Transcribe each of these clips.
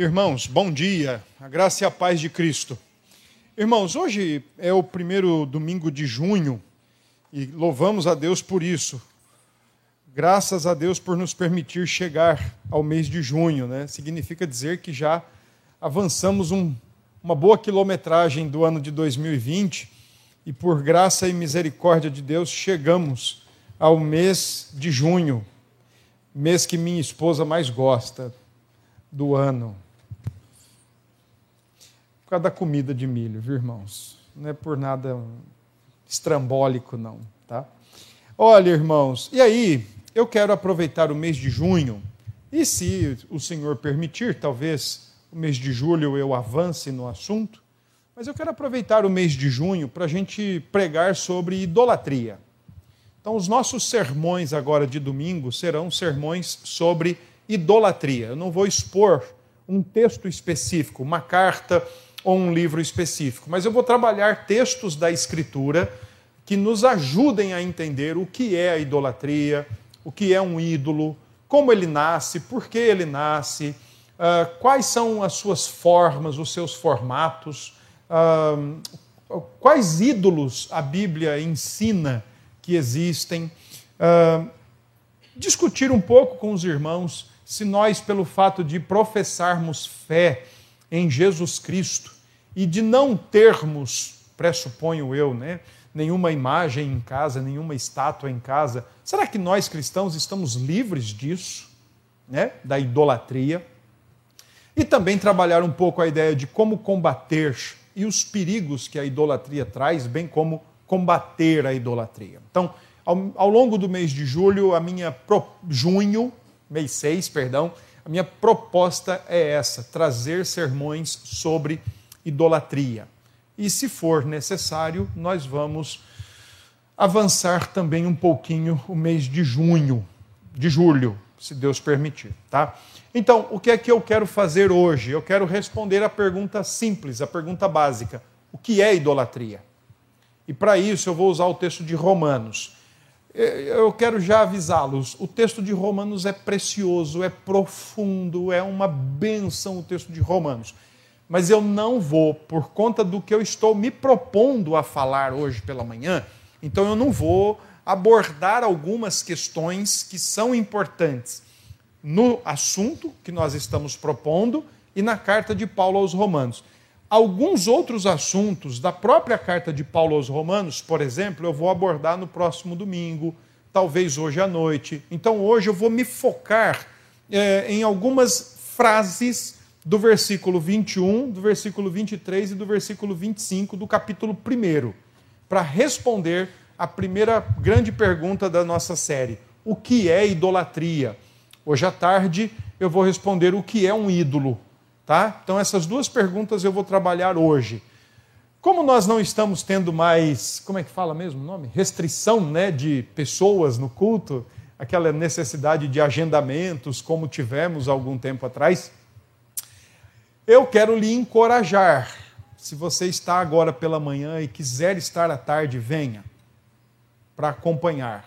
Irmãos, bom dia, a graça e a paz de Cristo. Irmãos, hoje é o primeiro domingo de junho e louvamos a Deus por isso. Graças a Deus por nos permitir chegar ao mês de junho, né? Significa dizer que já avançamos um, uma boa quilometragem do ano de 2020 e por graça e misericórdia de Deus chegamos ao mês de junho, mês que minha esposa mais gosta do ano por causa da comida de milho, viu, irmãos? Não é por nada estrambólico, não, tá? Olha, irmãos, e aí, eu quero aproveitar o mês de junho, e se o Senhor permitir, talvez o mês de julho eu avance no assunto, mas eu quero aproveitar o mês de junho para a gente pregar sobre idolatria. Então, os nossos sermões agora de domingo serão sermões sobre idolatria. Eu não vou expor um texto específico, uma carta ou um livro específico, mas eu vou trabalhar textos da Escritura que nos ajudem a entender o que é a idolatria, o que é um ídolo, como ele nasce, por que ele nasce, uh, quais são as suas formas, os seus formatos, uh, quais ídolos a Bíblia ensina que existem. Uh, discutir um pouco com os irmãos se nós, pelo fato de professarmos fé, em Jesus Cristo e de não termos, pressuponho eu, né, nenhuma imagem em casa, nenhuma estátua em casa, será que nós cristãos estamos livres disso, né, da idolatria? E também trabalhar um pouco a ideia de como combater e os perigos que a idolatria traz, bem como combater a idolatria. Então, ao, ao longo do mês de julho, a minha pro, junho, mês 6, perdão, a minha proposta é essa: trazer sermões sobre idolatria. E se for necessário, nós vamos avançar também um pouquinho o mês de junho, de julho, se Deus permitir, tá? Então, o que é que eu quero fazer hoje? Eu quero responder a pergunta simples, a pergunta básica: o que é idolatria? E para isso eu vou usar o texto de Romanos. Eu quero já avisá-los: o texto de Romanos é precioso, é profundo, é uma benção o texto de Romanos. Mas eu não vou, por conta do que eu estou me propondo a falar hoje pela manhã, então eu não vou abordar algumas questões que são importantes no assunto que nós estamos propondo e na carta de Paulo aos Romanos. Alguns outros assuntos da própria carta de Paulo aos Romanos, por exemplo, eu vou abordar no próximo domingo, talvez hoje à noite. Então, hoje eu vou me focar é, em algumas frases do versículo 21, do versículo 23 e do versículo 25 do capítulo 1, para responder a primeira grande pergunta da nossa série: o que é idolatria? Hoje à tarde eu vou responder o que é um ídolo. Tá? Então, essas duas perguntas eu vou trabalhar hoje. Como nós não estamos tendo mais, como é que fala mesmo o nome? Restrição né, de pessoas no culto, aquela necessidade de agendamentos, como tivemos algum tempo atrás, eu quero lhe encorajar. Se você está agora pela manhã e quiser estar à tarde, venha para acompanhar.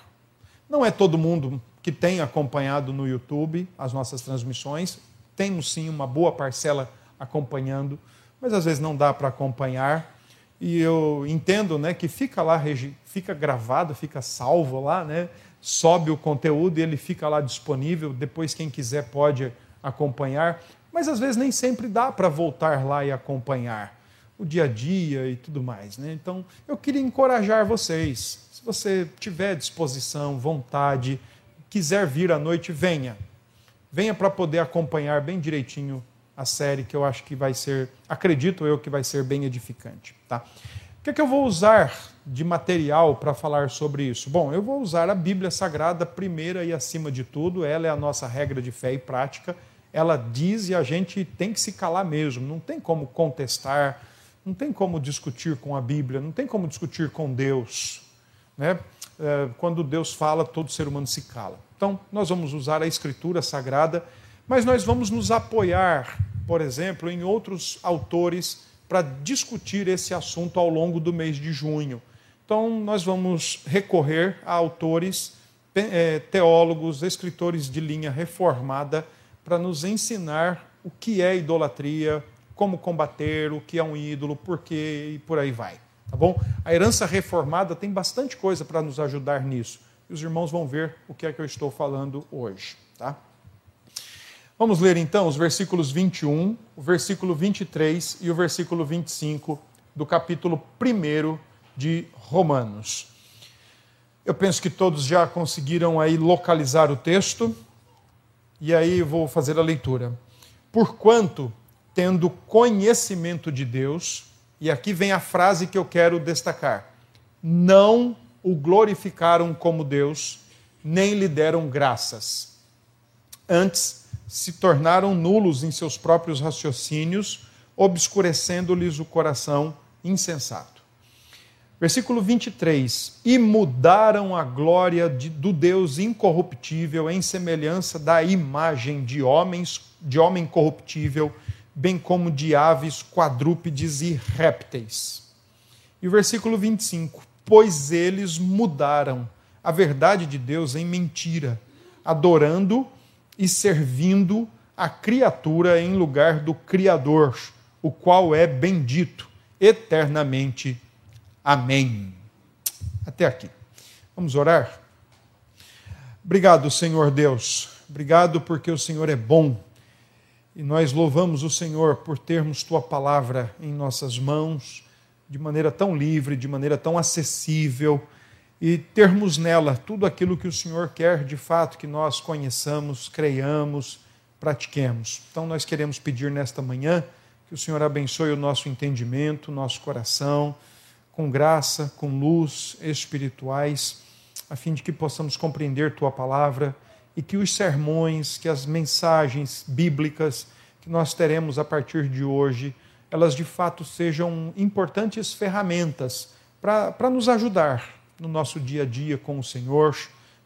Não é todo mundo que tem acompanhado no YouTube as nossas transmissões, temos sim uma boa parcela acompanhando, mas às vezes não dá para acompanhar. E eu entendo né, que fica lá, fica gravado, fica salvo lá, né? sobe o conteúdo e ele fica lá disponível. Depois, quem quiser pode acompanhar. Mas às vezes nem sempre dá para voltar lá e acompanhar o dia a dia e tudo mais. Né? Então, eu queria encorajar vocês. Se você tiver disposição, vontade, quiser vir à noite, venha venha para poder acompanhar bem direitinho a série, que eu acho que vai ser, acredito eu, que vai ser bem edificante. Tá? O que, é que eu vou usar de material para falar sobre isso? Bom, eu vou usar a Bíblia Sagrada primeira e acima de tudo, ela é a nossa regra de fé e prática. Ela diz e a gente tem que se calar mesmo, não tem como contestar, não tem como discutir com a Bíblia, não tem como discutir com Deus. Né? É, quando Deus fala, todo ser humano se cala. Então, nós vamos usar a Escritura Sagrada, mas nós vamos nos apoiar, por exemplo, em outros autores para discutir esse assunto ao longo do mês de junho. Então, nós vamos recorrer a autores, é, teólogos, escritores de linha reformada, para nos ensinar o que é idolatria, como combater, o que é um ídolo, por quê e por aí vai. Tá bom? A herança reformada tem bastante coisa para nos ajudar nisso. E os irmãos vão ver o que é que eu estou falando hoje. Tá? Vamos ler então os versículos 21, o versículo 23 e o versículo 25 do capítulo 1 de Romanos. Eu penso que todos já conseguiram aí localizar o texto, e aí vou fazer a leitura. Porquanto, tendo conhecimento de Deus, e aqui vem a frase que eu quero destacar: não o glorificaram como Deus, nem lhe deram graças. Antes, se tornaram nulos em seus próprios raciocínios, obscurecendo-lhes o coração insensato. Versículo 23: E mudaram a glória de, do Deus incorruptível em semelhança da imagem de homens, de homem corruptível, bem como de aves, quadrúpedes e répteis. E o versículo 25: Pois eles mudaram a verdade de Deus em mentira, adorando e servindo a criatura em lugar do Criador, o qual é bendito eternamente. Amém. Até aqui. Vamos orar? Obrigado, Senhor Deus. Obrigado porque o Senhor é bom. E nós louvamos o Senhor por termos tua palavra em nossas mãos, de maneira tão livre, de maneira tão acessível, e termos nela tudo aquilo que o Senhor quer de fato que nós conheçamos, creiamos, pratiquemos. Então nós queremos pedir nesta manhã que o Senhor abençoe o nosso entendimento, o nosso coração com graça, com luz espirituais, a fim de que possamos compreender tua palavra e que os sermões, que as mensagens bíblicas que nós teremos a partir de hoje, elas de fato sejam importantes ferramentas para nos ajudar no nosso dia a dia com o Senhor,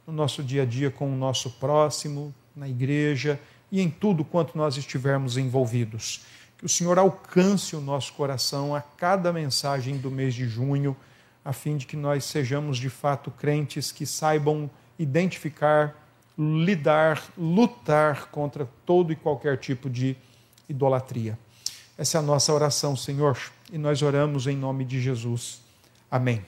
no nosso dia a dia com o nosso próximo, na igreja e em tudo quanto nós estivermos envolvidos que o Senhor alcance o nosso coração a cada mensagem do mês de junho, a fim de que nós sejamos de fato crentes que saibam identificar, lidar, lutar contra todo e qualquer tipo de idolatria. Essa é a nossa oração, Senhor, e nós oramos em nome de Jesus. Amém.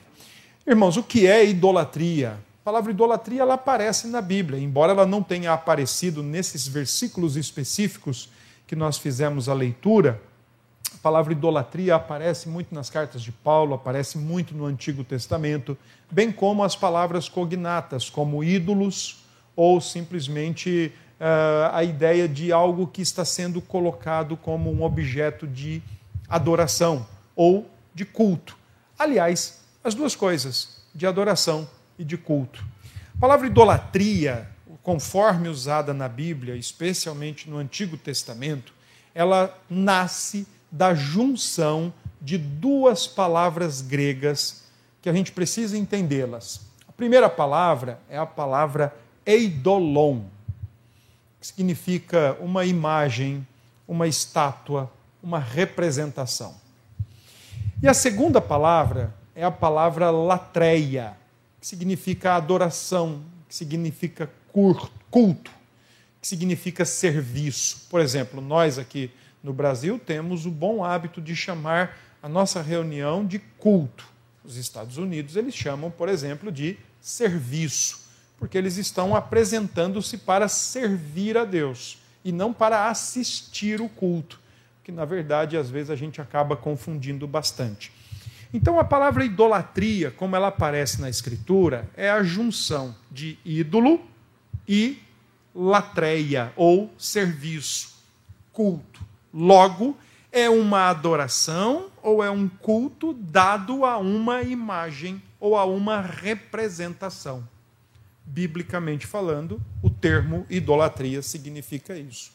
Irmãos, o que é idolatria? A palavra idolatria ela aparece na Bíblia, embora ela não tenha aparecido nesses versículos específicos que nós fizemos a leitura, a palavra idolatria aparece muito nas cartas de Paulo, aparece muito no Antigo Testamento, bem como as palavras cognatas, como ídolos ou simplesmente uh, a ideia de algo que está sendo colocado como um objeto de adoração ou de culto. Aliás, as duas coisas, de adoração e de culto. A palavra idolatria conforme usada na Bíblia, especialmente no Antigo Testamento, ela nasce da junção de duas palavras gregas que a gente precisa entendê-las. A primeira palavra é a palavra eidolon, que significa uma imagem, uma estátua, uma representação. E a segunda palavra é a palavra latreia, que significa adoração, que significa culto, que significa serviço. Por exemplo, nós aqui no Brasil temos o bom hábito de chamar a nossa reunião de culto. Os Estados Unidos eles chamam, por exemplo, de serviço, porque eles estão apresentando-se para servir a Deus e não para assistir o culto, que na verdade às vezes a gente acaba confundindo bastante. Então a palavra idolatria, como ela aparece na escritura, é a junção de ídolo e latreia ou serviço, culto. Logo, é uma adoração ou é um culto dado a uma imagem ou a uma representação. Biblicamente falando, o termo idolatria significa isso.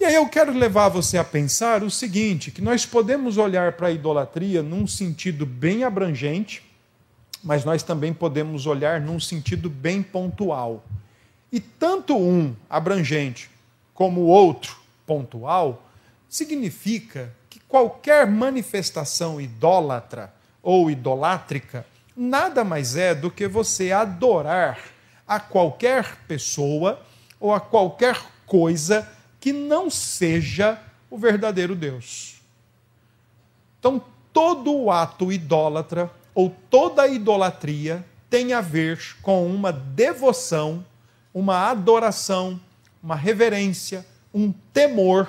E aí eu quero levar você a pensar o seguinte: que nós podemos olhar para a idolatria num sentido bem abrangente, mas nós também podemos olhar num sentido bem pontual. E tanto um abrangente como o outro pontual significa que qualquer manifestação idólatra ou idolátrica nada mais é do que você adorar a qualquer pessoa ou a qualquer coisa que não seja o verdadeiro Deus. Então, todo o ato idólatra ou toda idolatria tem a ver com uma devoção, uma adoração, uma reverência, um temor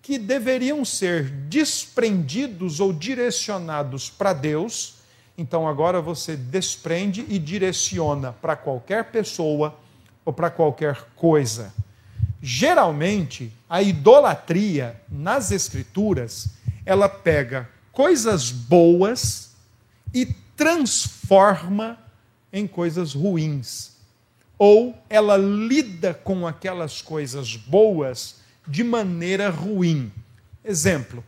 que deveriam ser desprendidos ou direcionados para Deus. Então agora você desprende e direciona para qualquer pessoa ou para qualquer coisa. Geralmente, a idolatria nas escrituras, ela pega coisas boas e transforma em coisas ruins. Ou ela lida com aquelas coisas boas de maneira ruim. Exemplo: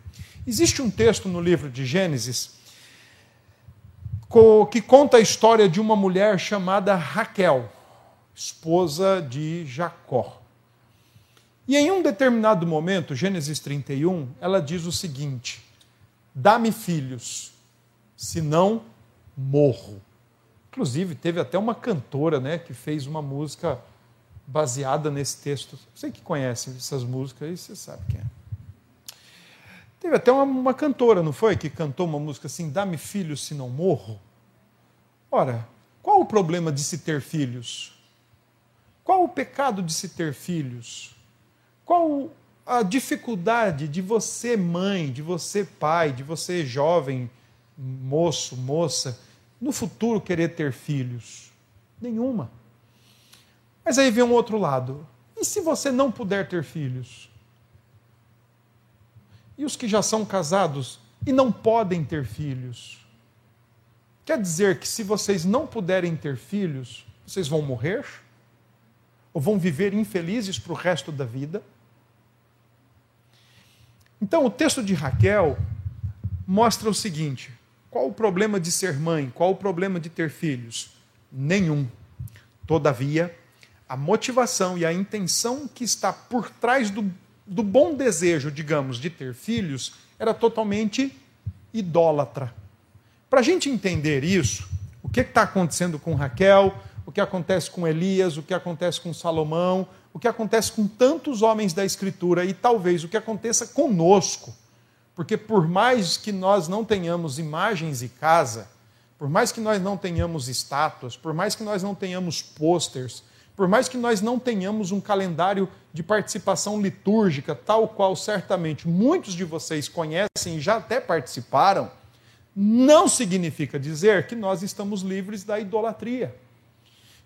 existe um texto no livro de Gênesis que conta a história de uma mulher chamada Raquel, esposa de Jacó. E em um determinado momento, Gênesis 31, ela diz o seguinte: Dá-me filhos, senão morro. Inclusive, teve até uma cantora né, que fez uma música baseada nesse texto. Você que conhece essas músicas aí, você sabe quem é. Teve até uma, uma cantora, não foi? Que cantou uma música assim: Dá-me filhos se não morro. Ora, qual o problema de se ter filhos? Qual o pecado de se ter filhos? Qual a dificuldade de você, mãe, de você, pai, de você, jovem, moço, moça, no futuro querer ter filhos? Nenhuma. Mas aí vem um outro lado. E se você não puder ter filhos? E os que já são casados e não podem ter filhos? Quer dizer que se vocês não puderem ter filhos, vocês vão morrer? Ou vão viver infelizes para o resto da vida? Então, o texto de Raquel mostra o seguinte: qual o problema de ser mãe? Qual o problema de ter filhos? Nenhum. Todavia, a motivação e a intenção que está por trás do, do bom desejo, digamos, de ter filhos, era totalmente idólatra. Para a gente entender isso, o que está acontecendo com Raquel, o que acontece com Elias, o que acontece com Salomão, o que acontece com tantos homens da Escritura e talvez o que aconteça conosco. Porque por mais que nós não tenhamos imagens e casa, por mais que nós não tenhamos estátuas, por mais que nós não tenhamos posters, por mais que nós não tenhamos um calendário de participação litúrgica, tal qual certamente muitos de vocês conhecem e já até participaram, não significa dizer que nós estamos livres da idolatria.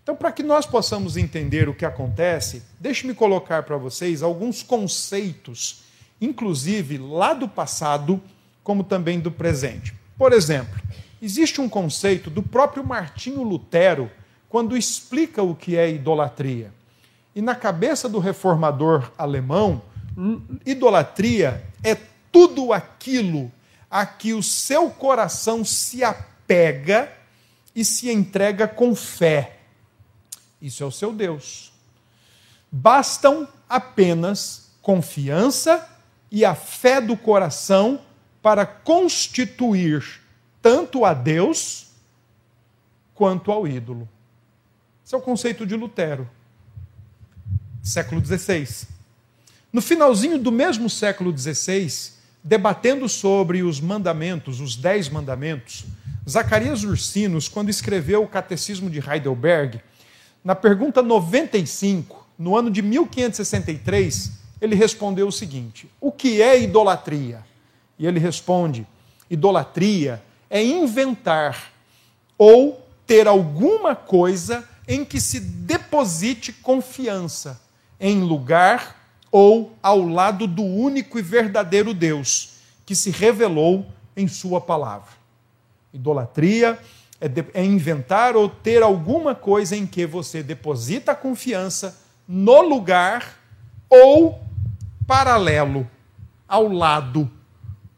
Então, para que nós possamos entender o que acontece, deixe-me colocar para vocês alguns conceitos inclusive lá do passado, como também do presente. Por exemplo, existe um conceito do próprio Martinho Lutero quando explica o que é idolatria. E na cabeça do reformador alemão, idolatria é tudo aquilo a que o seu coração se apega e se entrega com fé. Isso é o seu Deus. Bastam apenas confiança e a fé do coração para constituir tanto a Deus quanto ao ídolo. Esse é o conceito de Lutero, século XVI. No finalzinho do mesmo século XVI, debatendo sobre os mandamentos, os dez mandamentos, Zacarias Ursinos, quando escreveu o Catecismo de Heidelberg, na pergunta 95, no ano de 1563, ele respondeu o seguinte: O que é idolatria? E ele responde: Idolatria é inventar ou ter alguma coisa em que se deposite confiança em lugar ou ao lado do único e verdadeiro Deus que se revelou em Sua palavra. Idolatria é, de, é, inventar ou ter alguma coisa em que você deposita a confiança no lugar ou paralelo, ao lado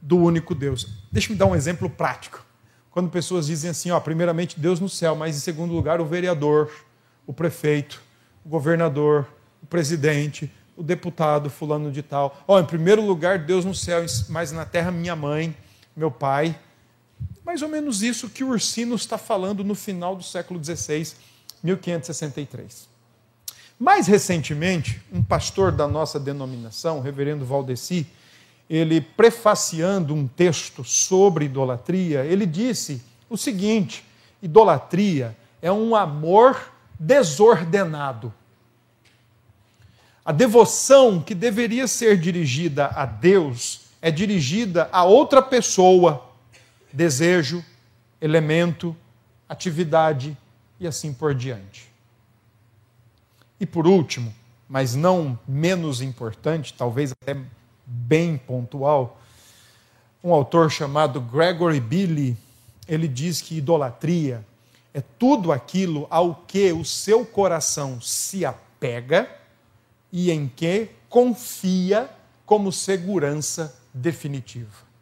do único Deus. Deixa me dar um exemplo prático. Quando pessoas dizem assim, ó, primeiramente Deus no céu, mas em segundo lugar o vereador, o prefeito, o governador, o presidente, o deputado fulano de tal. Ó, em primeiro lugar Deus no céu, mas na terra minha mãe, meu pai. Mais ou menos isso que o Ursino está falando no final do século XVI, 1563. Mais recentemente, um pastor da nossa denominação, o reverendo Valdeci, ele prefaciando um texto sobre idolatria, ele disse o seguinte: idolatria é um amor desordenado. A devoção que deveria ser dirigida a Deus é dirigida a outra pessoa, desejo, elemento, atividade e assim por diante. E por último, mas não menos importante, talvez até bem pontual, um autor chamado Gregory Billy, ele diz que idolatria é tudo aquilo ao que o seu coração se apega e em que confia como segurança definitiva.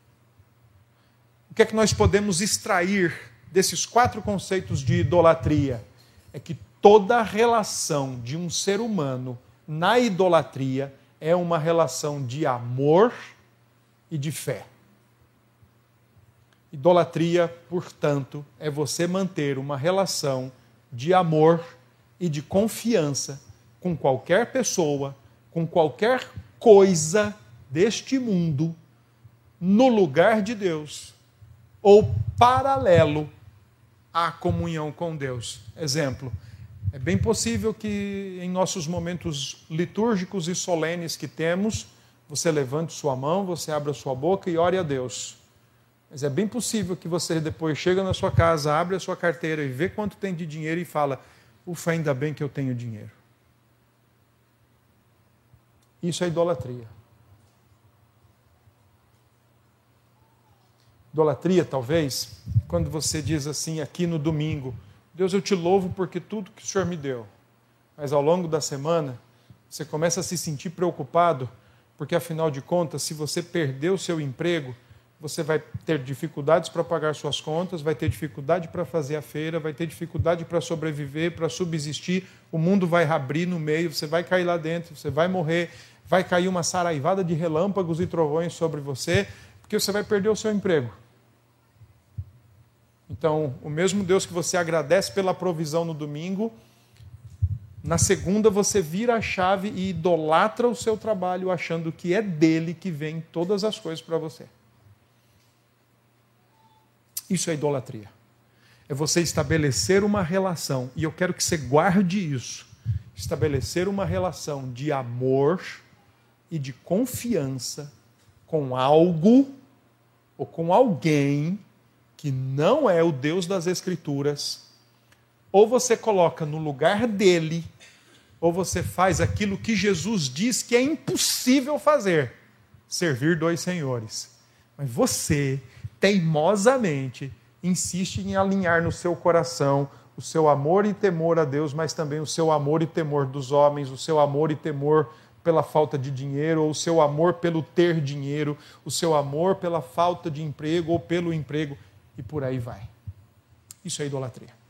O que é que nós podemos extrair desses quatro conceitos de idolatria? É que toda relação de um ser humano na idolatria é uma relação de amor e de fé. Idolatria, portanto, é você manter uma relação de amor e de confiança com qualquer pessoa, com qualquer coisa deste mundo, no lugar de Deus ou paralelo à comunhão com Deus. Exemplo, é bem possível que em nossos momentos litúrgicos e solenes que temos, você levante sua mão, você abra sua boca e ore a Deus. Mas é bem possível que você depois chega na sua casa, abre a sua carteira e vê quanto tem de dinheiro e fala: "Ufa, ainda bem que eu tenho dinheiro". Isso é idolatria. Idolatria, talvez, quando você diz assim aqui no domingo: Deus, eu te louvo porque tudo que o Senhor me deu. Mas ao longo da semana, você começa a se sentir preocupado, porque afinal de contas, se você perder o seu emprego, você vai ter dificuldades para pagar suas contas, vai ter dificuldade para fazer a feira, vai ter dificuldade para sobreviver, para subsistir. O mundo vai abrir no meio, você vai cair lá dentro, você vai morrer, vai cair uma saraivada de relâmpagos e trovões sobre você, porque você vai perder o seu emprego. Então, o mesmo Deus que você agradece pela provisão no domingo, na segunda você vira a chave e idolatra o seu trabalho, achando que é dele que vem todas as coisas para você. Isso é idolatria. É você estabelecer uma relação, e eu quero que você guarde isso. Estabelecer uma relação de amor e de confiança com algo ou com alguém que não é o Deus das Escrituras. Ou você coloca no lugar dele, ou você faz aquilo que Jesus diz que é impossível fazer: servir dois senhores. Mas você teimosamente insiste em alinhar no seu coração o seu amor e temor a Deus, mas também o seu amor e temor dos homens, o seu amor e temor pela falta de dinheiro, ou o seu amor pelo ter dinheiro, o seu amor pela falta de emprego ou pelo emprego, e por aí vai. Isso é idolatria.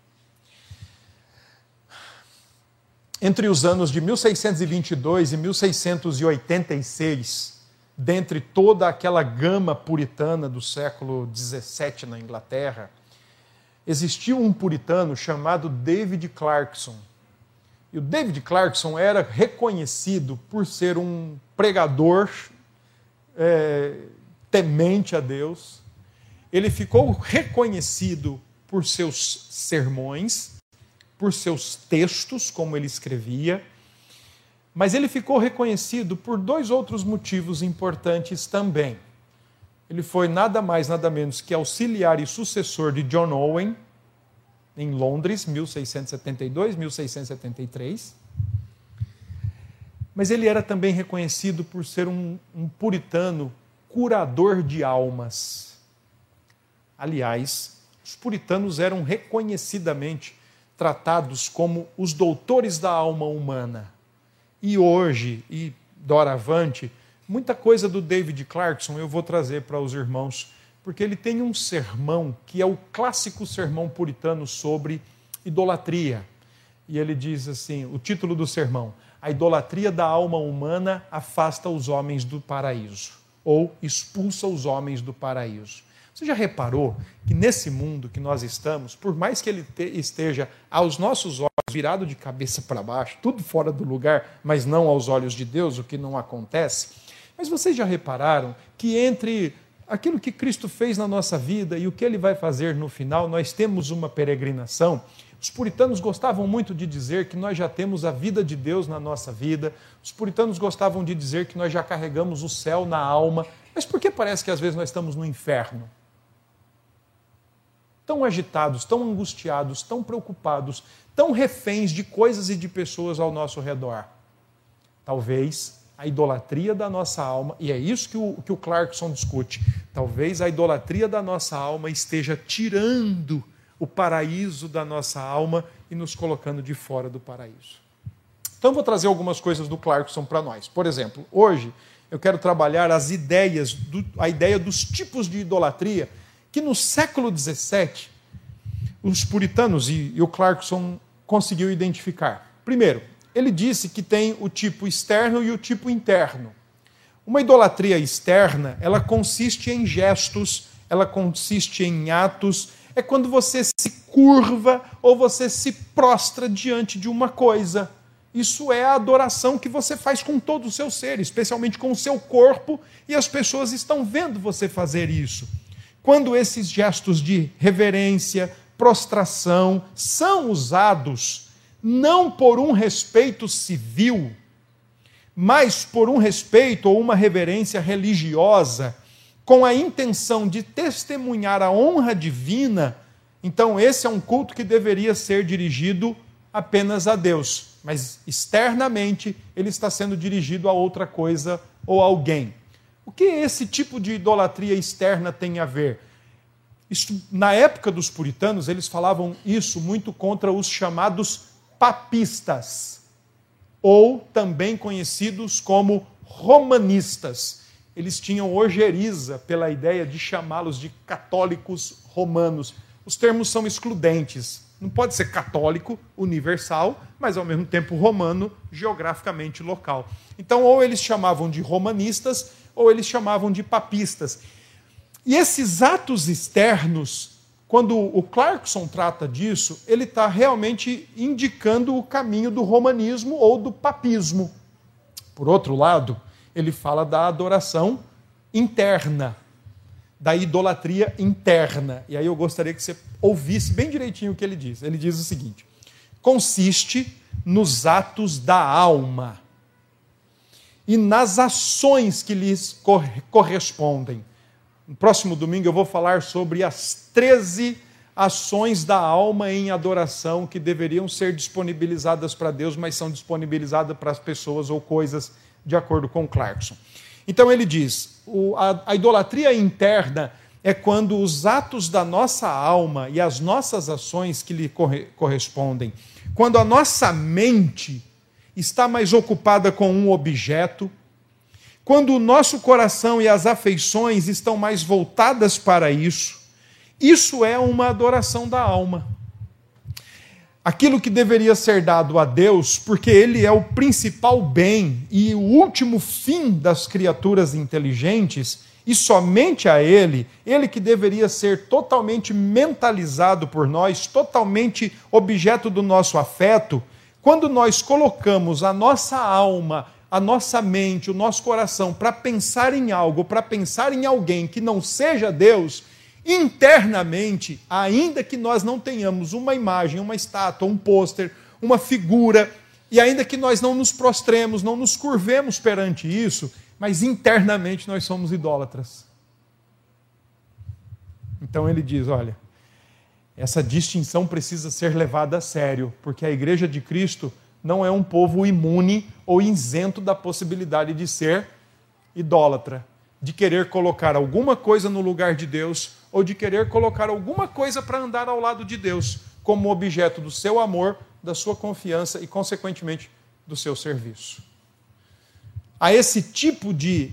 Entre os anos de 1622 e 1686, dentre toda aquela gama puritana do século XVII na Inglaterra, existiu um puritano chamado David Clarkson. E o David Clarkson era reconhecido por ser um pregador é, temente a Deus. Ele ficou reconhecido por seus sermões, por seus textos, como ele escrevia mas ele ficou reconhecido por dois outros motivos importantes também. Ele foi nada mais, nada menos que auxiliar e sucessor de John Owen, em Londres, 1672, 1673. Mas ele era também reconhecido por ser um, um puritano curador de almas. Aliás, os puritanos eram reconhecidamente tratados como os doutores da alma humana e hoje e doravante, muita coisa do David Clarkson eu vou trazer para os irmãos, porque ele tem um sermão que é o clássico sermão puritano sobre idolatria. E ele diz assim: o título do sermão, A idolatria da alma humana afasta os homens do paraíso, ou expulsa os homens do paraíso. Você já reparou que nesse mundo que nós estamos, por mais que ele esteja aos nossos olhos virado de cabeça para baixo, tudo fora do lugar, mas não aos olhos de Deus, o que não acontece. Mas vocês já repararam que entre aquilo que Cristo fez na nossa vida e o que ele vai fazer no final, nós temos uma peregrinação? Os puritanos gostavam muito de dizer que nós já temos a vida de Deus na nossa vida. Os puritanos gostavam de dizer que nós já carregamos o céu na alma. Mas por que parece que às vezes nós estamos no inferno? Tão agitados, tão angustiados, tão preocupados, tão reféns de coisas e de pessoas ao nosso redor. Talvez a idolatria da nossa alma, e é isso que o, que o Clarkson discute, talvez a idolatria da nossa alma esteja tirando o paraíso da nossa alma e nos colocando de fora do paraíso. Então, vou trazer algumas coisas do Clarkson para nós. Por exemplo, hoje eu quero trabalhar as ideias, do, a ideia dos tipos de idolatria que no século XVII os puritanos e, e o Clarkson conseguiu identificar. Primeiro, ele disse que tem o tipo externo e o tipo interno. Uma idolatria externa, ela consiste em gestos, ela consiste em atos, é quando você se curva ou você se prostra diante de uma coisa. Isso é a adoração que você faz com todo o seu ser, especialmente com o seu corpo, e as pessoas estão vendo você fazer isso. Quando esses gestos de reverência, prostração são usados não por um respeito civil, mas por um respeito ou uma reverência religiosa, com a intenção de testemunhar a honra divina, então esse é um culto que deveria ser dirigido apenas a Deus, mas externamente ele está sendo dirigido a outra coisa ou alguém. O que esse tipo de idolatria externa tem a ver? Isso, na época dos puritanos, eles falavam isso muito contra os chamados papistas, ou também conhecidos como romanistas eles tinham ojeriza pela ideia de chamá-los de católicos romanos. Os termos são excludentes. Não pode ser católico universal, mas ao mesmo tempo romano geograficamente local. Então, ou eles chamavam de romanistas, ou eles chamavam de papistas. E esses atos externos, quando o Clarkson trata disso, ele está realmente indicando o caminho do romanismo ou do papismo. Por outro lado, ele fala da adoração interna, da idolatria interna. E aí eu gostaria que você ouvisse bem direitinho o que ele diz. Ele diz o seguinte: consiste nos atos da alma e nas ações que lhes correspondem. No próximo domingo eu vou falar sobre as 13 ações da alma em adoração que deveriam ser disponibilizadas para Deus, mas são disponibilizadas para as pessoas ou coisas de acordo com Clarkson. Então ele diz: a, idolatria interna é quando os atos da nossa alma e as nossas ações que lhe corre, correspondem, quando a nossa mente está mais ocupada com um objeto, quando o nosso coração e as afeições estão mais voltadas para isso, isso é uma adoração da alma. Aquilo que deveria ser dado a Deus, porque Ele é o principal bem e o último fim das criaturas inteligentes, e somente a Ele, Ele que deveria ser totalmente mentalizado por nós, totalmente objeto do nosso afeto, quando nós colocamos a nossa alma, a nossa mente, o nosso coração para pensar em algo, para pensar em alguém que não seja Deus, internamente, ainda que nós não tenhamos uma imagem, uma estátua, um pôster, uma figura, e ainda que nós não nos prostremos, não nos curvemos perante isso, mas internamente nós somos idólatras. Então ele diz: olha, essa distinção precisa ser levada a sério, porque a igreja de Cristo não é um povo imune ou isento da possibilidade de ser idólatra, de querer colocar alguma coisa no lugar de Deus ou de querer colocar alguma coisa para andar ao lado de Deus, como objeto do seu amor, da sua confiança e, consequentemente, do seu serviço. A esse tipo de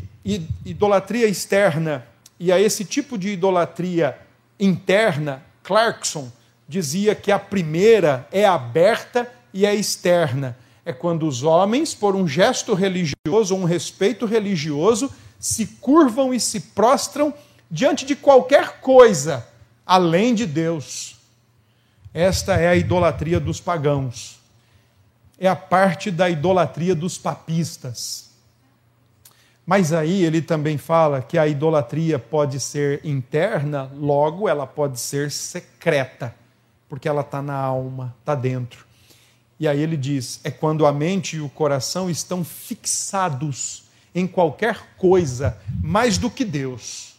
idolatria externa e a esse tipo de idolatria interna, Clarkson dizia que a primeira é aberta e é externa. É quando os homens, por um gesto religioso, um respeito religioso, se curvam e se prostram diante de qualquer coisa além de Deus. Esta é a idolatria dos pagãos. É a parte da idolatria dos papistas. Mas aí ele também fala que a idolatria pode ser interna, logo ela pode ser secreta, porque ela está na alma, está dentro. E aí ele diz: é quando a mente e o coração estão fixados em qualquer coisa mais do que Deus.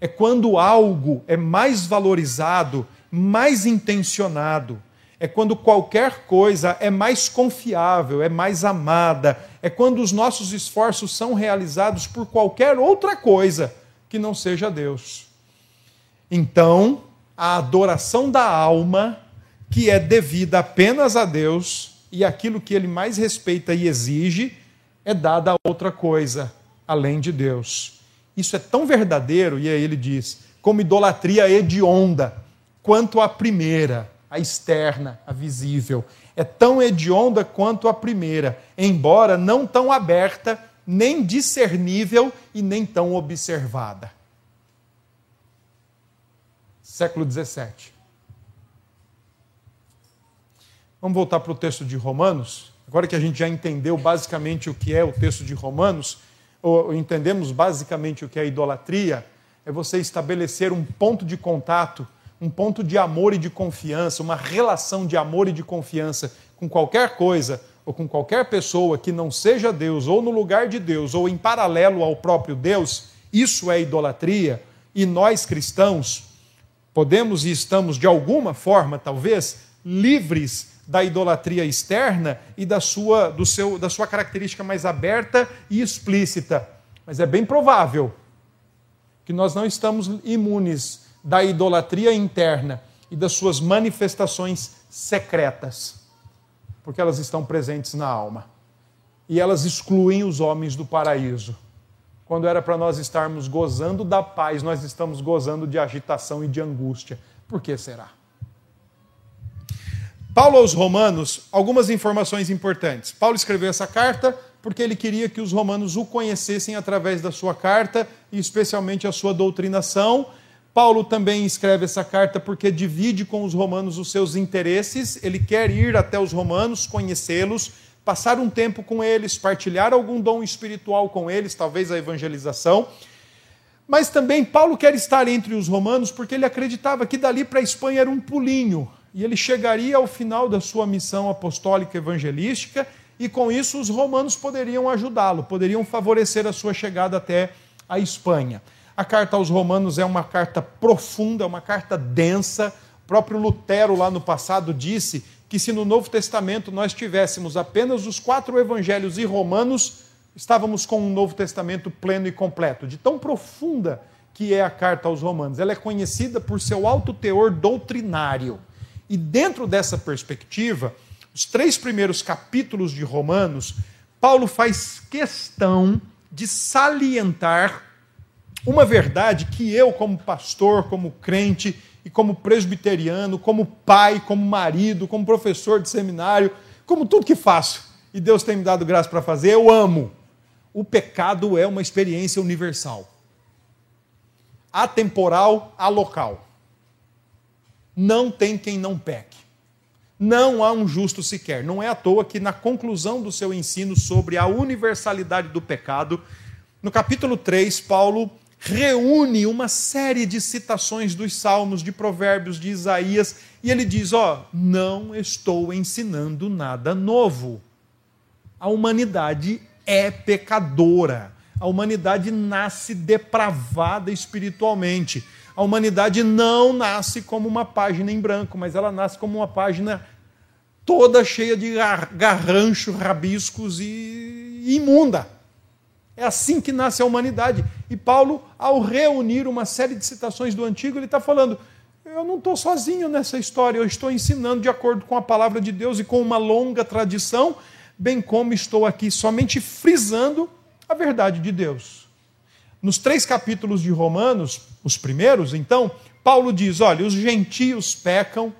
É quando algo é mais valorizado, mais intencionado. É quando qualquer coisa é mais confiável, é mais amada. É quando os nossos esforços são realizados por qualquer outra coisa que não seja Deus. Então, a adoração da alma, que é devida apenas a Deus, e aquilo que ele mais respeita e exige, é dada a outra coisa, além de Deus. Isso é tão verdadeiro, e aí ele diz, como idolatria hedionda, quanto a primeira, a externa, a visível. É tão hedionda quanto a primeira, embora não tão aberta, nem discernível e nem tão observada. Século 17. Vamos voltar para o texto de Romanos. Agora que a gente já entendeu basicamente o que é o texto de Romanos, ou entendemos basicamente o que é idolatria, é você estabelecer um ponto de contato, um ponto de amor e de confiança, uma relação de amor e de confiança com qualquer coisa ou com qualquer pessoa que não seja Deus, ou no lugar de Deus, ou em paralelo ao próprio Deus, isso é idolatria, e nós cristãos podemos e estamos de alguma forma, talvez, livres da idolatria externa e da sua, do seu, da sua característica mais aberta e explícita. Mas é bem provável que nós não estamos imunes da idolatria interna e das suas manifestações secretas, porque elas estão presentes na alma. E elas excluem os homens do paraíso. Quando era para nós estarmos gozando da paz, nós estamos gozando de agitação e de angústia. Por que será? Paulo aos Romanos, algumas informações importantes. Paulo escreveu essa carta porque ele queria que os romanos o conhecessem através da sua carta e especialmente a sua doutrinação. Paulo também escreve essa carta porque divide com os romanos os seus interesses, ele quer ir até os romanos, conhecê-los, passar um tempo com eles, partilhar algum dom espiritual com eles, talvez a evangelização. Mas também Paulo quer estar entre os romanos porque ele acreditava que dali para a Espanha era um pulinho, e ele chegaria ao final da sua missão apostólica evangelística, e com isso os romanos poderiam ajudá-lo, poderiam favorecer a sua chegada até a Espanha. A carta aos Romanos é uma carta profunda, uma carta densa. O próprio Lutero, lá no passado, disse que se no Novo Testamento nós tivéssemos apenas os quatro evangelhos e Romanos, estávamos com um Novo Testamento pleno e completo, de tão profunda que é a carta aos Romanos. Ela é conhecida por seu alto teor doutrinário. E dentro dessa perspectiva, os três primeiros capítulos de Romanos, Paulo faz questão de salientar uma verdade que eu, como pastor, como crente e como presbiteriano, como pai, como marido, como professor de seminário, como tudo que faço, e Deus tem me dado graça para fazer, eu amo. O pecado é uma experiência universal, atemporal, alocal não tem quem não peque. Não há um justo sequer. Não é à toa que, na conclusão do seu ensino sobre a universalidade do pecado, no capítulo 3, Paulo reúne uma série de citações dos Salmos, de Provérbios, de Isaías, e ele diz: Ó, oh, não estou ensinando nada novo. A humanidade é pecadora. A humanidade nasce depravada espiritualmente. A humanidade não nasce como uma página em branco, mas ela nasce como uma página toda cheia de garranchos, rabiscos e imunda. É assim que nasce a humanidade. E Paulo, ao reunir uma série de citações do Antigo, ele está falando: eu não estou sozinho nessa história, eu estou ensinando de acordo com a palavra de Deus e com uma longa tradição, bem como estou aqui somente frisando a verdade de Deus. Nos três capítulos de Romanos, os primeiros, então, Paulo diz: olha, os gentios pecam,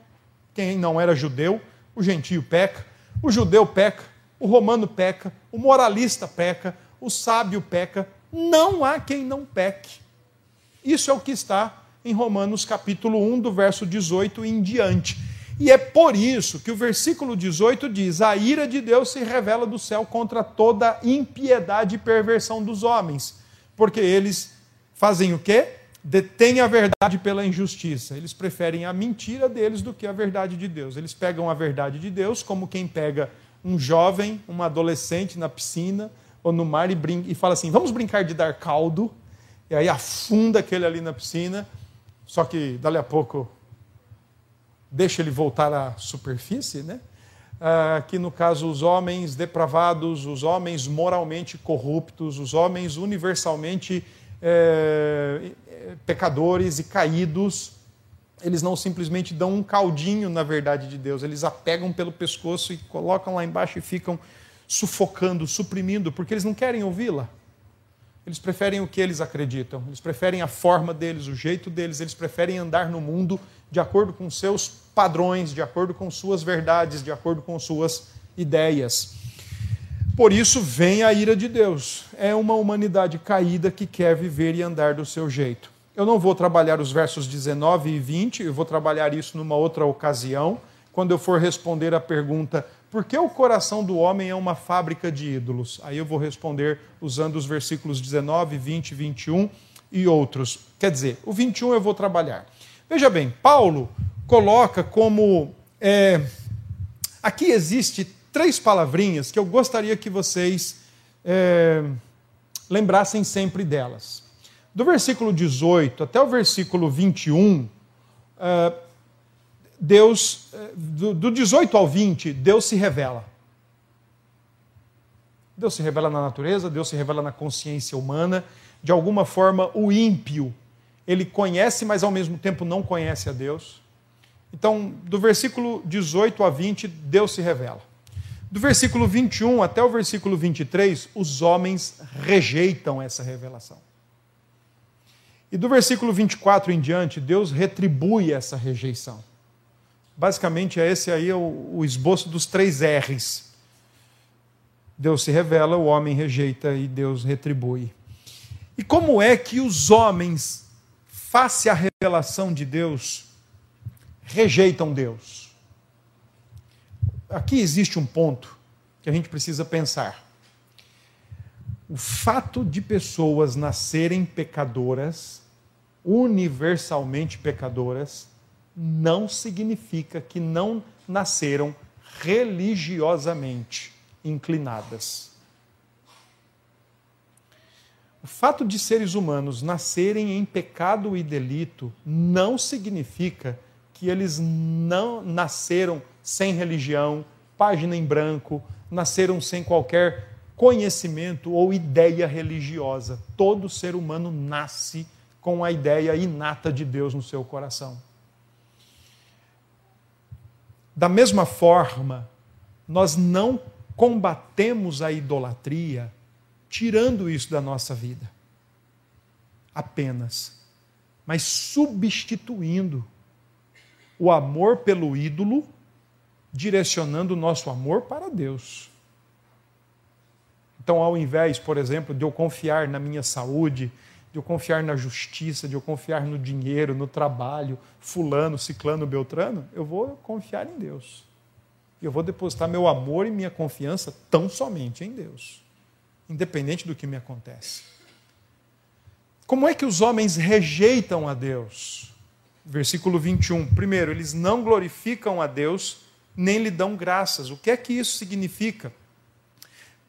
quem não era judeu, o gentio peca, o judeu peca, o romano peca, o moralista peca, o sábio peca, não há quem não peque. Isso é o que está em Romanos capítulo 1, do verso 18 em diante. E é por isso que o versículo 18 diz: A ira de Deus se revela do céu contra toda impiedade e perversão dos homens, porque eles fazem o quê? Detêm a verdade pela injustiça. Eles preferem a mentira deles do que a verdade de Deus. Eles pegam a verdade de Deus como quem pega um jovem, uma adolescente na piscina ou no mar e, brinca, e fala assim: vamos brincar de dar caldo. E aí afunda aquele ali na piscina, só que dali a pouco deixa ele voltar à superfície, né? Ah, que no caso os homens depravados, os homens moralmente corruptos, os homens universalmente é, pecadores e caídos, eles não simplesmente dão um caldinho na verdade de Deus, eles a pegam pelo pescoço e colocam lá embaixo e ficam sufocando, suprimindo, porque eles não querem ouvi-la. Eles preferem o que eles acreditam, eles preferem a forma deles, o jeito deles, eles preferem andar no mundo de acordo com seus padrões, de acordo com suas verdades, de acordo com suas ideias. Por isso vem a ira de Deus. É uma humanidade caída que quer viver e andar do seu jeito. Eu não vou trabalhar os versos 19 e 20, eu vou trabalhar isso numa outra ocasião, quando eu for responder a pergunta: por que o coração do homem é uma fábrica de ídolos? Aí eu vou responder usando os versículos 19, 20, 21 e outros. Quer dizer, o 21 eu vou trabalhar. Veja bem, Paulo coloca como. É, aqui existe três palavrinhas que eu gostaria que vocês é, lembrassem sempre delas. Do versículo 18 até o versículo 21, é, Deus, do, do 18 ao 20, Deus se revela. Deus se revela na natureza, Deus se revela na consciência humana. De alguma forma, o ímpio ele conhece, mas ao mesmo tempo não conhece a Deus. Então, do versículo 18 a 20, Deus se revela. Do versículo 21 até o versículo 23, os homens rejeitam essa revelação. E do versículo 24 em diante, Deus retribui essa rejeição. Basicamente, é esse aí o, o esboço dos três R's. Deus se revela, o homem rejeita e Deus retribui. E como é que os homens face à revelação de Deus, rejeitam Deus. Aqui existe um ponto que a gente precisa pensar. O fato de pessoas nascerem pecadoras, universalmente pecadoras, não significa que não nasceram religiosamente inclinadas. O fato de seres humanos nascerem em pecado e delito não significa que eles não nasceram sem religião, página em branco, nasceram sem qualquer conhecimento ou ideia religiosa. Todo ser humano nasce com a ideia inata de Deus no seu coração. Da mesma forma, nós não combatemos a idolatria tirando isso da nossa vida. Apenas. Mas substituindo o amor pelo ídolo, direcionando o nosso amor para Deus. Então, ao invés, por exemplo, de eu confiar na minha saúde, de eu confiar na justiça, de eu confiar no dinheiro, no trabalho, fulano, ciclano, beltrano, eu vou confiar em Deus. Eu vou depositar meu amor e minha confiança tão somente em Deus independente do que me acontece. Como é que os homens rejeitam a Deus? Versículo 21. Primeiro, eles não glorificam a Deus, nem lhe dão graças. O que é que isso significa?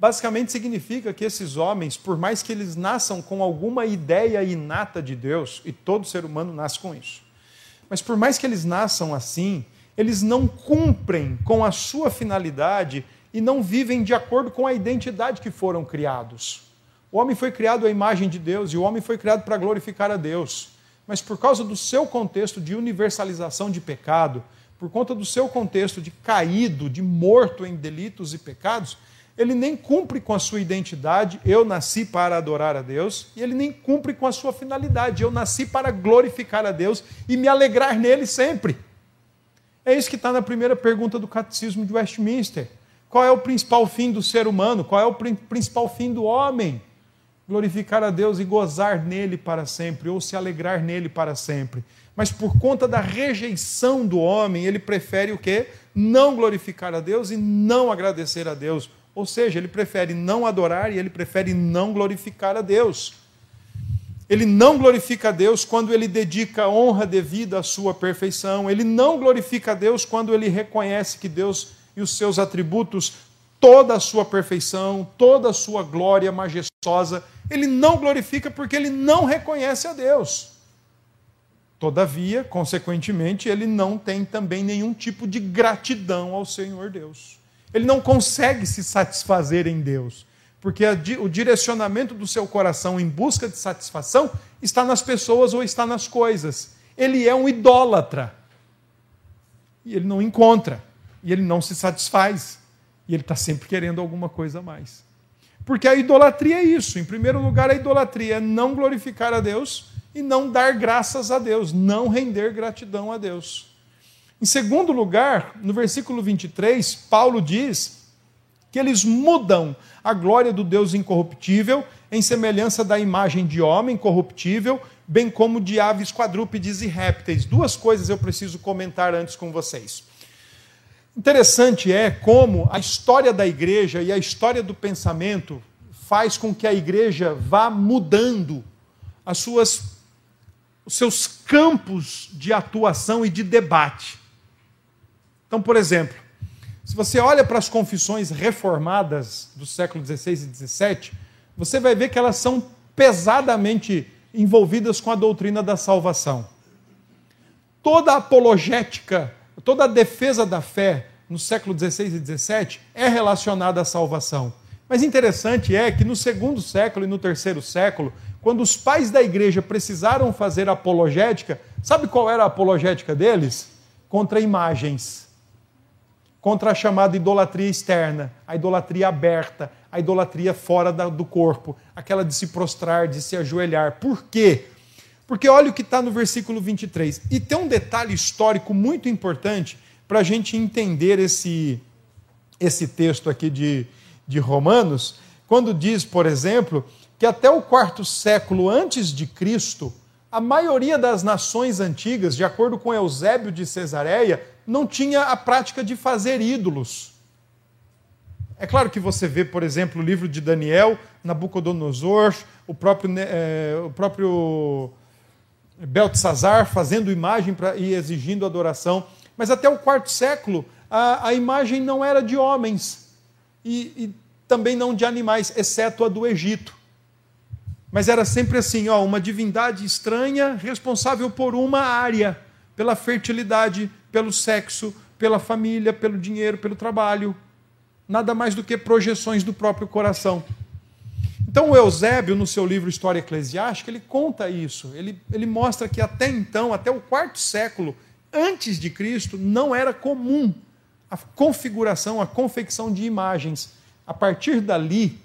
Basicamente significa que esses homens, por mais que eles nasçam com alguma ideia inata de Deus, e todo ser humano nasce com isso, mas por mais que eles nasçam assim, eles não cumprem com a sua finalidade e não vivem de acordo com a identidade que foram criados. O homem foi criado à imagem de Deus e o homem foi criado para glorificar a Deus. Mas por causa do seu contexto de universalização de pecado, por conta do seu contexto de caído, de morto em delitos e pecados, ele nem cumpre com a sua identidade, eu nasci para adorar a Deus, e ele nem cumpre com a sua finalidade, eu nasci para glorificar a Deus e me alegrar nele sempre. É isso que está na primeira pergunta do Catecismo de Westminster. Qual é o principal fim do ser humano? Qual é o principal fim do homem? glorificar a Deus e gozar nele para sempre, ou se alegrar nele para sempre. Mas por conta da rejeição do homem, ele prefere o quê? Não glorificar a Deus e não agradecer a Deus. Ou seja, ele prefere não adorar e ele prefere não glorificar a Deus. Ele não glorifica a Deus quando ele dedica honra devida à sua perfeição. Ele não glorifica a Deus quando ele reconhece que Deus e os seus atributos, toda a sua perfeição, toda a sua glória majestosa, ele não glorifica porque ele não reconhece a Deus. Todavia, consequentemente, ele não tem também nenhum tipo de gratidão ao Senhor Deus. Ele não consegue se satisfazer em Deus, porque o direcionamento do seu coração em busca de satisfação está nas pessoas ou está nas coisas. Ele é um idólatra. E ele não encontra, e ele não se satisfaz, e ele está sempre querendo alguma coisa a mais. Porque a idolatria é isso. Em primeiro lugar, a idolatria é não glorificar a Deus e não dar graças a Deus, não render gratidão a Deus. Em segundo lugar, no versículo 23, Paulo diz que eles mudam a glória do Deus incorruptível em semelhança da imagem de homem corruptível, bem como de aves quadrúpedes e répteis. Duas coisas eu preciso comentar antes com vocês. Interessante é como a história da igreja e a história do pensamento faz com que a igreja vá mudando as suas os seus campos de atuação e de debate. Então, por exemplo, se você olha para as confissões reformadas do século XVI e XVII, você vai ver que elas são pesadamente envolvidas com a doutrina da salvação. Toda a apologética, toda a defesa da fé no século XVI e XVII é relacionada à salvação. Mas interessante é que no segundo século e no terceiro século, quando os pais da igreja precisaram fazer apologética, sabe qual era a apologética deles? Contra imagens. Contra a chamada idolatria externa, a idolatria aberta, a idolatria fora do corpo, aquela de se prostrar, de se ajoelhar. Por quê? Porque olha o que está no versículo 23. E tem um detalhe histórico muito importante para a gente entender esse, esse texto aqui de, de Romanos, quando diz, por exemplo, que até o quarto século antes de Cristo, a maioria das nações antigas, de acordo com Eusébio de Cesareia, não tinha a prática de fazer ídolos. É claro que você vê, por exemplo, o livro de Daniel, Nabucodonosor, o próprio, é, o próprio Beltesazar fazendo imagem pra, e exigindo adoração. Mas até o quarto século, a, a imagem não era de homens e, e também não de animais, exceto a do Egito. Mas era sempre assim, ó, uma divindade estranha responsável por uma área, pela fertilidade, pelo sexo, pela família, pelo dinheiro, pelo trabalho. Nada mais do que projeções do próprio coração. Então, o Eusébio, no seu livro História Eclesiástica, ele conta isso. Ele, ele mostra que até então, até o quarto século antes de Cristo, não era comum a configuração, a confecção de imagens. A partir dali,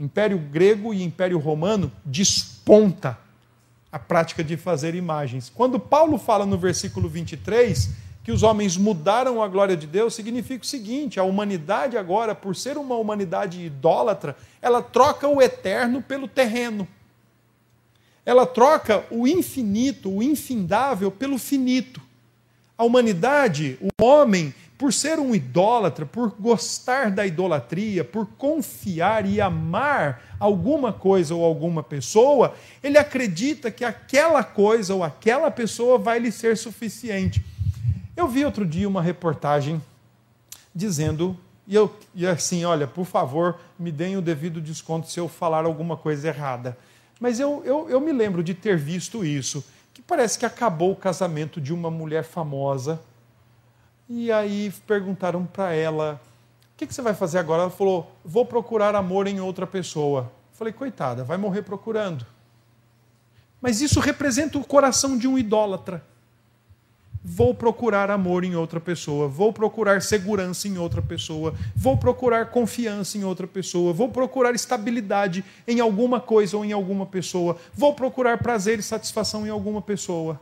Império Grego e Império Romano desponta a prática de fazer imagens. Quando Paulo fala no versículo 23 que os homens mudaram a glória de Deus, significa o seguinte: a humanidade agora, por ser uma humanidade idólatra, ela troca o eterno pelo terreno. Ela troca o infinito, o infindável, pelo finito. A humanidade, o homem, por ser um idólatra, por gostar da idolatria, por confiar e amar alguma coisa ou alguma pessoa, ele acredita que aquela coisa ou aquela pessoa vai lhe ser suficiente. Eu vi outro dia uma reportagem dizendo, e, eu, e assim, olha, por favor, me deem o devido desconto se eu falar alguma coisa errada. Mas eu, eu, eu me lembro de ter visto isso, que parece que acabou o casamento de uma mulher famosa e aí perguntaram para ela: o que, que, você vai fazer agora? Ela falou: vou procurar amor em outra pessoa. Eu falei: coitada, vai morrer procurando. Mas isso representa o coração de um idólatra. Vou procurar amor em outra pessoa, vou procurar segurança em outra pessoa, vou procurar confiança em outra pessoa, vou procurar estabilidade em alguma coisa ou em alguma pessoa, vou procurar prazer e satisfação em alguma pessoa.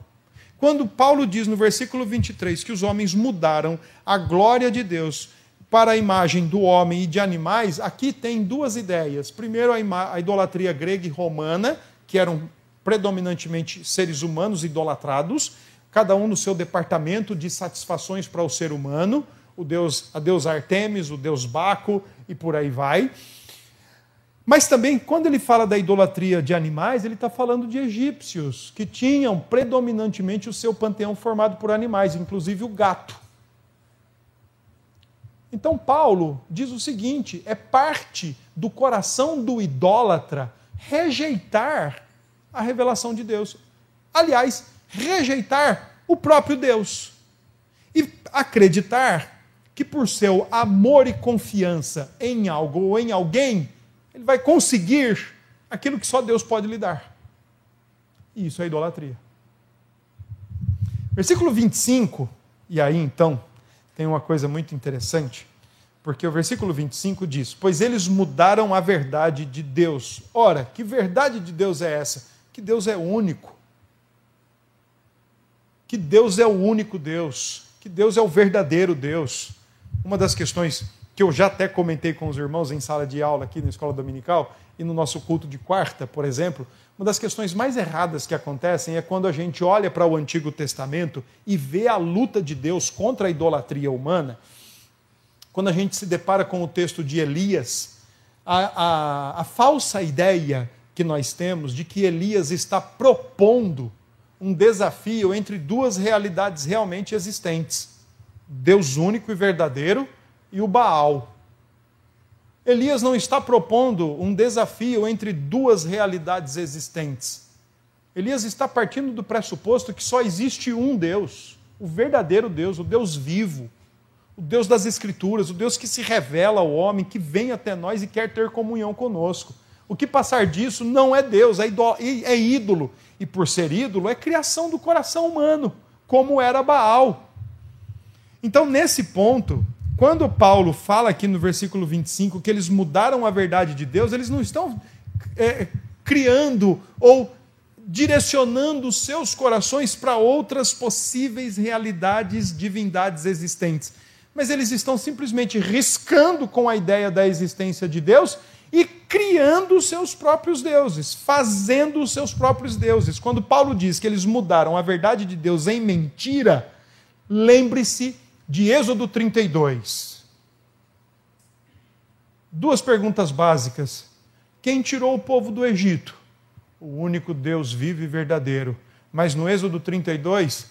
Quando Paulo diz no versículo 23 que os homens mudaram a glória de Deus para a imagem do homem e de animais, aqui tem duas ideias. Primeiro, a, idolatria grega e romana, que eram predominantemente seres humanos idolatrados, cada um no seu departamento de satisfações para o ser humano, o deus, a deus Artemis, o deus Baco e por aí vai. Mas também, quando ele fala da idolatria de animais, ele está falando de egípcios, que tinham predominantemente o seu panteão formado por animais, inclusive o gato. Então, Paulo diz o seguinte: é parte do coração do idólatra rejeitar a revelação de Deus. Aliás, rejeitar o próprio Deus. E acreditar que, por seu amor e confiança em algo ou em alguém, ele vai conseguir aquilo que só Deus pode lhe dar. E isso é idolatria. Versículo 25, e aí então tem uma coisa muito interessante, porque o versículo 25 diz: Pois eles mudaram a verdade de Deus. Ora, que verdade de Deus é essa? Que Deus é único. Que Deus é o único Deus. Que Deus é o verdadeiro Deus. Uma das questões que eu já até comentei com os irmãos em sala de aula aqui na escola dominical e no nosso culto de quarta, por exemplo, uma das questões mais erradas que acontecem é quando a gente olha para o Antigo Testamento e vê a luta de Deus contra a idolatria humana. Quando a gente se depara com o texto de Elias, a, a, a falsa ideia que nós temos de que Elias está propondo um desafio entre duas realidades realmente existentes: Deus único e verdadeiro e o Baal. Elias não está propondo um desafio entre duas realidades existentes. Elias está partindo do pressuposto que só existe um Deus, o verdadeiro Deus, o Deus vivo, o Deus das Escrituras, o Deus que se revela ao homem, que vem até nós e quer ter comunhão conosco. O que passar disso não é Deus, é, é ídolo. E por ser ídolo, é criação do coração humano, como era Baal. Então, nesse ponto, quando Paulo fala aqui no versículo 25 que eles mudaram a verdade de Deus, eles não estão é, criando ou direcionando seus corações para outras possíveis realidades, divindades existentes. Mas eles estão simplesmente riscando com a ideia da existência de Deus e criando os seus próprios deuses, fazendo os seus próprios deuses. Quando Paulo diz que eles mudaram a verdade de Deus em mentira, lembre-se de Êxodo 32. Duas perguntas básicas. Quem tirou o povo do Egito? O único Deus vivo e verdadeiro. Mas no Êxodo 32,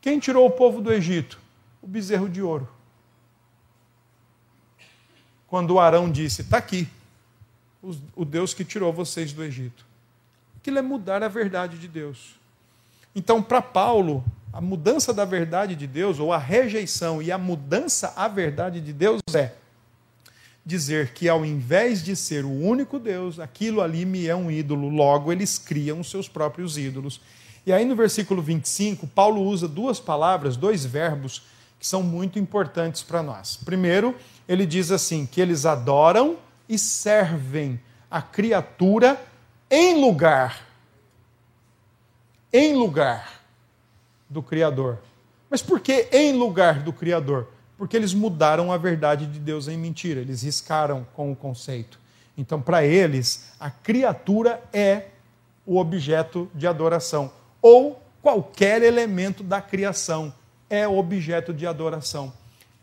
quem tirou o povo do Egito? O bezerro de ouro. Quando Arão disse: Está aqui, o Deus que tirou vocês do Egito. Aquilo é mudar a verdade de Deus. Então, para Paulo, a mudança da verdade de Deus, ou a rejeição e a mudança à verdade de Deus é dizer que ao invés de ser o único Deus, aquilo ali me é um ídolo, logo eles criam os seus próprios ídolos. E aí no versículo 25, Paulo usa duas palavras, dois verbos que são muito importantes para nós. Primeiro, ele diz assim: que eles adoram e servem a criatura em lugar. Em lugar do Criador. Mas por que em lugar do Criador? Porque eles mudaram a verdade de Deus em mentira, eles riscaram com o conceito. Então, para eles, a criatura é o objeto de adoração, ou qualquer elemento da criação é objeto de adoração.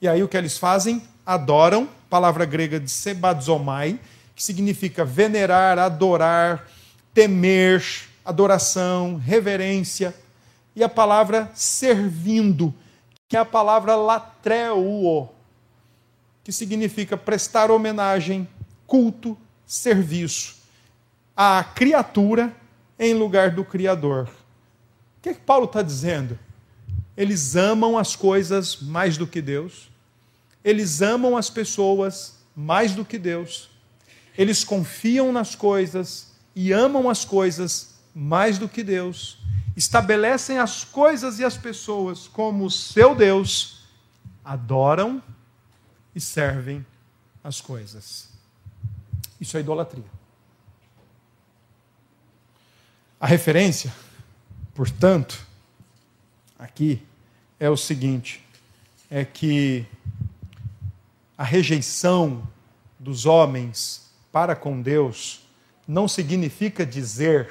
E aí o que eles fazem? Adoram, palavra grega de sebadzomai, que significa venerar, adorar, temer, adoração, reverência e a palavra servindo, que é a palavra latreuo, que significa prestar homenagem, culto, serviço à criatura em lugar do Criador. O que, é que Paulo está dizendo? Eles amam as coisas mais do que Deus, eles amam as pessoas mais do que Deus, eles confiam nas coisas e amam as coisas mais do que Deus estabelecem as coisas e as pessoas como seu Deus, adoram e servem as coisas. Isso é idolatria. A referência, portanto, aqui é o seguinte: é que a rejeição dos homens para com Deus não significa dizer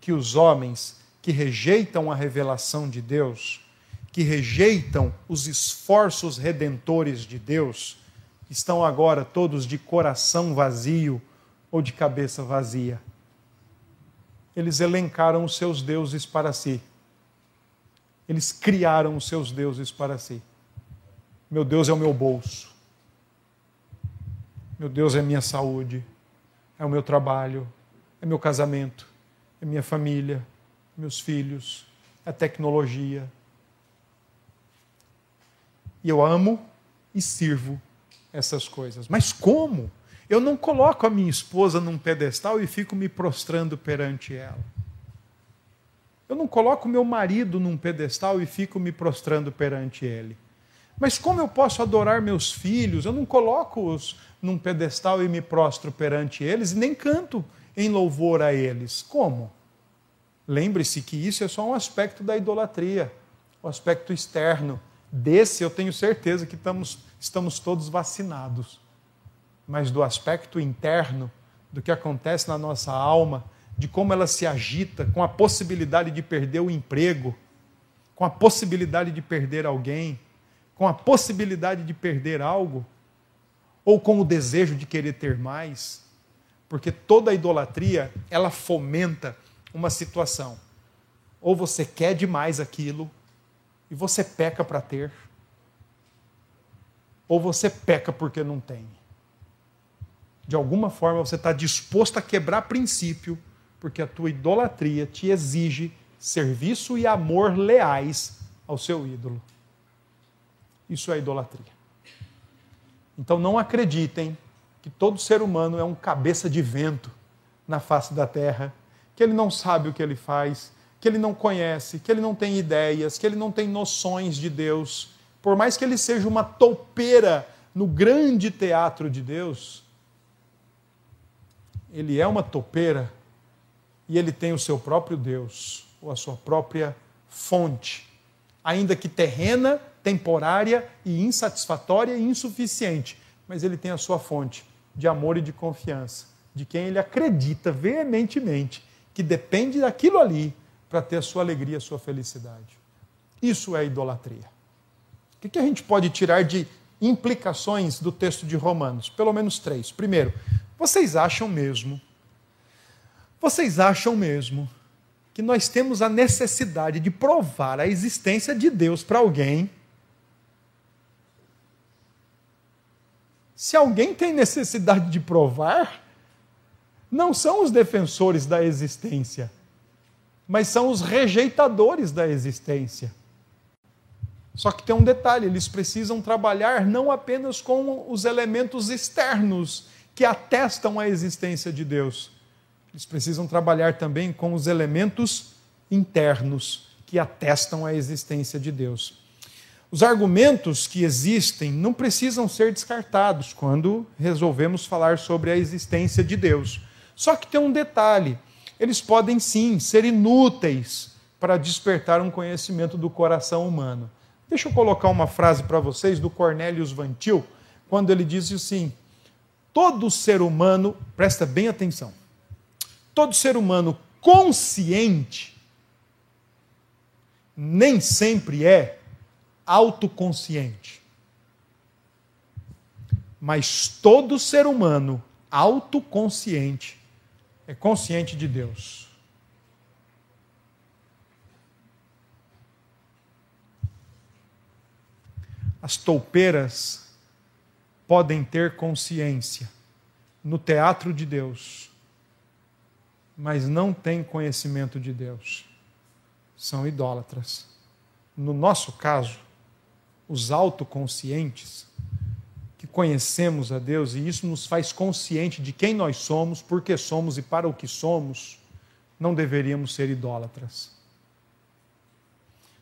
que os homens que rejeitam a revelação de Deus, que rejeitam os esforços redentores de Deus, estão agora todos de coração vazio ou de cabeça vazia. Eles elencaram os seus deuses para si. Eles criaram os seus deuses para si. Meu Deus é o meu bolso. Meu Deus é minha saúde. É o meu trabalho. É meu casamento. É minha família. Meus filhos. A tecnologia. E eu amo e sirvo essas coisas. Mas como? Eu não coloco a minha esposa num pedestal e fico me prostrando perante ela. Eu não coloco meu marido num pedestal e fico me prostrando perante ele. Mas como eu posso adorar meus filhos? Eu não coloco-os num pedestal e me prostro perante eles e nem canto em louvor a eles. Como? Lembre-se que isso é só um aspecto da idolatria, o aspecto externo. Desse eu tenho certeza que estamos, estamos todos vacinados. Mas do aspecto interno, do que acontece na nossa alma, de como ela se agita com a possibilidade de perder o emprego, com a possibilidade de perder alguém, com a possibilidade de perder algo, ou com o desejo de querer ter mais, porque toda idolatria, ela fomenta uma situação. Ou você quer demais aquilo e você peca para ter, ou você peca porque não tem. De alguma forma você está disposto a quebrar princípio porque a tua idolatria te exige serviço e amor leais ao seu ídolo. Isso é idolatria. Então não acreditem que todo ser humano é um cabeça de vento na face da terra, que ele não sabe o que ele faz, que ele não conhece, que ele não tem ideias, que ele não tem noções de Deus. Por mais que ele seja uma toupeira no grande teatro de Deus, ele é uma topeira e ele tem o seu próprio Deus, ou a sua própria fonte, ainda que terrena, temporária e insatisfatória e insuficiente, mas ele tem a sua fonte de amor e de confiança, de quem ele acredita veementemente que depende daquilo ali para ter a sua alegria, a sua felicidade. Isso é idolatria. O que a gente pode tirar de implicações do texto de Romanos? Pelo menos três. Primeiro, vocês acham mesmo vocês acham mesmo que nós temos a necessidade de provar a existência de Deus para alguém? Se alguém tem necessidade de provar, não são os defensores da existência, mas são os rejeitadores da existência. Só que tem um detalhe: eles precisam trabalhar não apenas com os elementos externos que atestam a existência de Deus, eles precisam trabalhar também com os elementos internos que atestam a existência de Deus. Os argumentos que existem não precisam ser descartados quando resolvemos falar sobre a existência de Deus. Só que tem um detalhe: eles podem sim ser inúteis para despertar um conhecimento do coração humano. Deixa eu colocar uma frase para vocês do Cornelius Vantil, quando ele diz assim: todo ser humano, presta bem atenção, todo ser humano consciente nem sempre é autoconsciente. Mas todo ser humano autoconsciente é consciente de Deus. As toupeiras podem ter consciência no teatro de Deus mas não têm conhecimento de Deus. São idólatras. No nosso caso, os autoconscientes, que conhecemos a Deus e isso nos faz consciente de quem nós somos, por que somos e para o que somos, não deveríamos ser idólatras.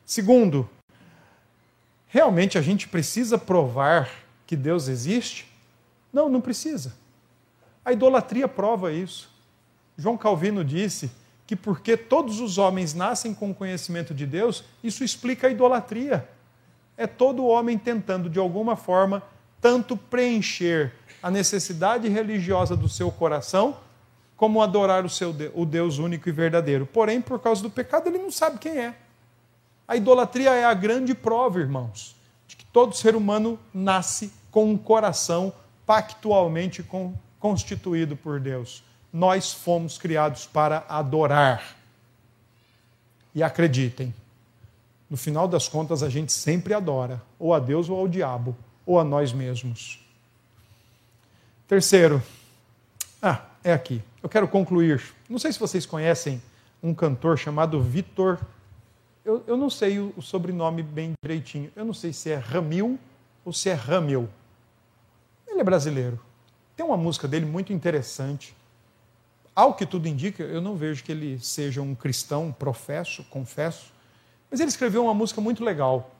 Segundo, realmente a gente precisa provar que Deus existe? Não, não precisa. A idolatria prova isso. João Calvino disse que porque todos os homens nascem com conhecimento de Deus, isso explica a idolatria. É todo homem tentando, de alguma forma, tanto preencher a necessidade religiosa do seu coração, como adorar o, seu, o Deus único e verdadeiro. Porém, por causa do pecado, ele não sabe quem é. A idolatria é a grande prova, irmãos, de que todo ser humano nasce com um coração pactualmente constituído por Deus. Nós fomos criados para adorar. E acreditem, no final das contas, a gente sempre adora, ou a Deus ou ao diabo, ou a nós mesmos. Terceiro, ah, é aqui. Eu quero concluir. Não sei se vocês conhecem um cantor chamado Vitor. Eu, eu não sei o, sobrenome bem direitinho. Eu não sei se é Ramil ou se é Ramil. Ele é brasileiro. Tem uma música dele muito interessante. Ao que tudo indica, eu não vejo que ele seja um cristão, professo, confesso. Mas ele escreveu uma música muito legal,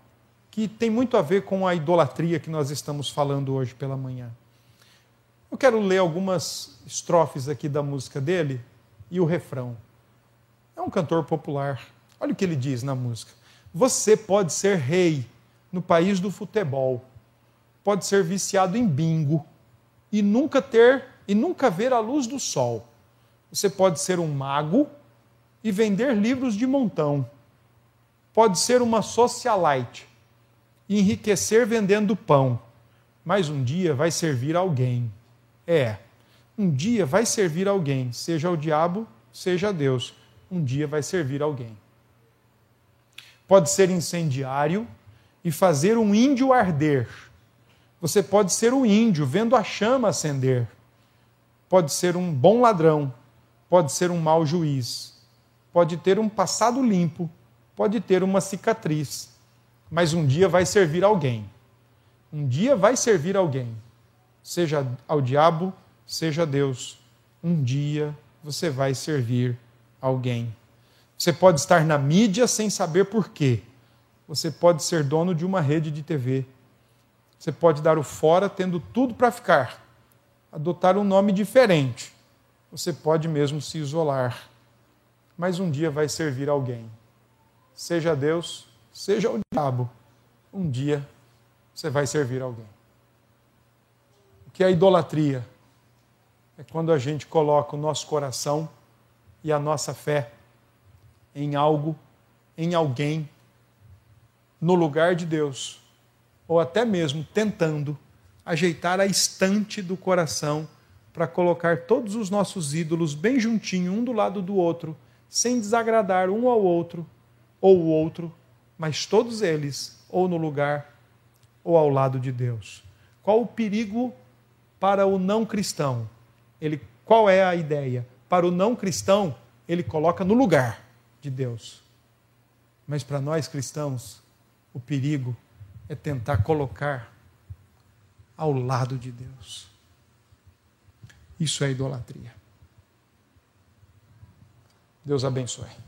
que tem muito a ver com a idolatria que nós estamos falando hoje pela manhã. Eu quero ler algumas estrofes aqui da música dele e o refrão. É um cantor popular. Olha o que ele diz na música. Você pode ser rei no país do futebol, pode ser viciado em bingo e nunca ter e nunca ver a luz do sol. Você pode ser um mago e vender livros de montão pode ser uma socialite enriquecer vendendo pão, mas um dia vai servir alguém. É, um dia vai servir alguém, seja o diabo, seja Deus, um dia vai servir alguém. Pode ser incendiário e fazer um índio arder. Você pode ser o um índio vendo a chama acender. Pode ser um bom ladrão, pode ser um mau juiz. Pode ter um passado limpo pode ter uma cicatriz, mas um dia vai servir alguém. Um dia vai servir alguém, seja ao diabo, seja a Deus. Um dia você vai servir alguém. Você pode estar na mídia sem saber por quê. Você pode ser dono de uma rede de TV. Você pode dar o fora tendo tudo para ficar. Adotar um nome diferente. Você pode mesmo se isolar. Mas um dia vai servir alguém seja Deus, seja o diabo, um dia você vai servir alguém. O que é idolatria? É quando a gente coloca o nosso coração e a nossa fé em algo, em alguém, no lugar de Deus, ou até mesmo tentando ajeitar a estante do coração para colocar todos os nossos ídolos bem juntinho, um do lado do outro, sem desagradar um ao outro, ou o outro, mas todos eles ou no lugar ou ao lado de Deus. Qual o perigo para o não cristão? Ele, qual é a ideia? Para o não cristão, ele coloca no lugar de Deus. Mas para nós cristãos, o perigo é tentar colocar ao lado de Deus. Isso é idolatria. Deus abençoe.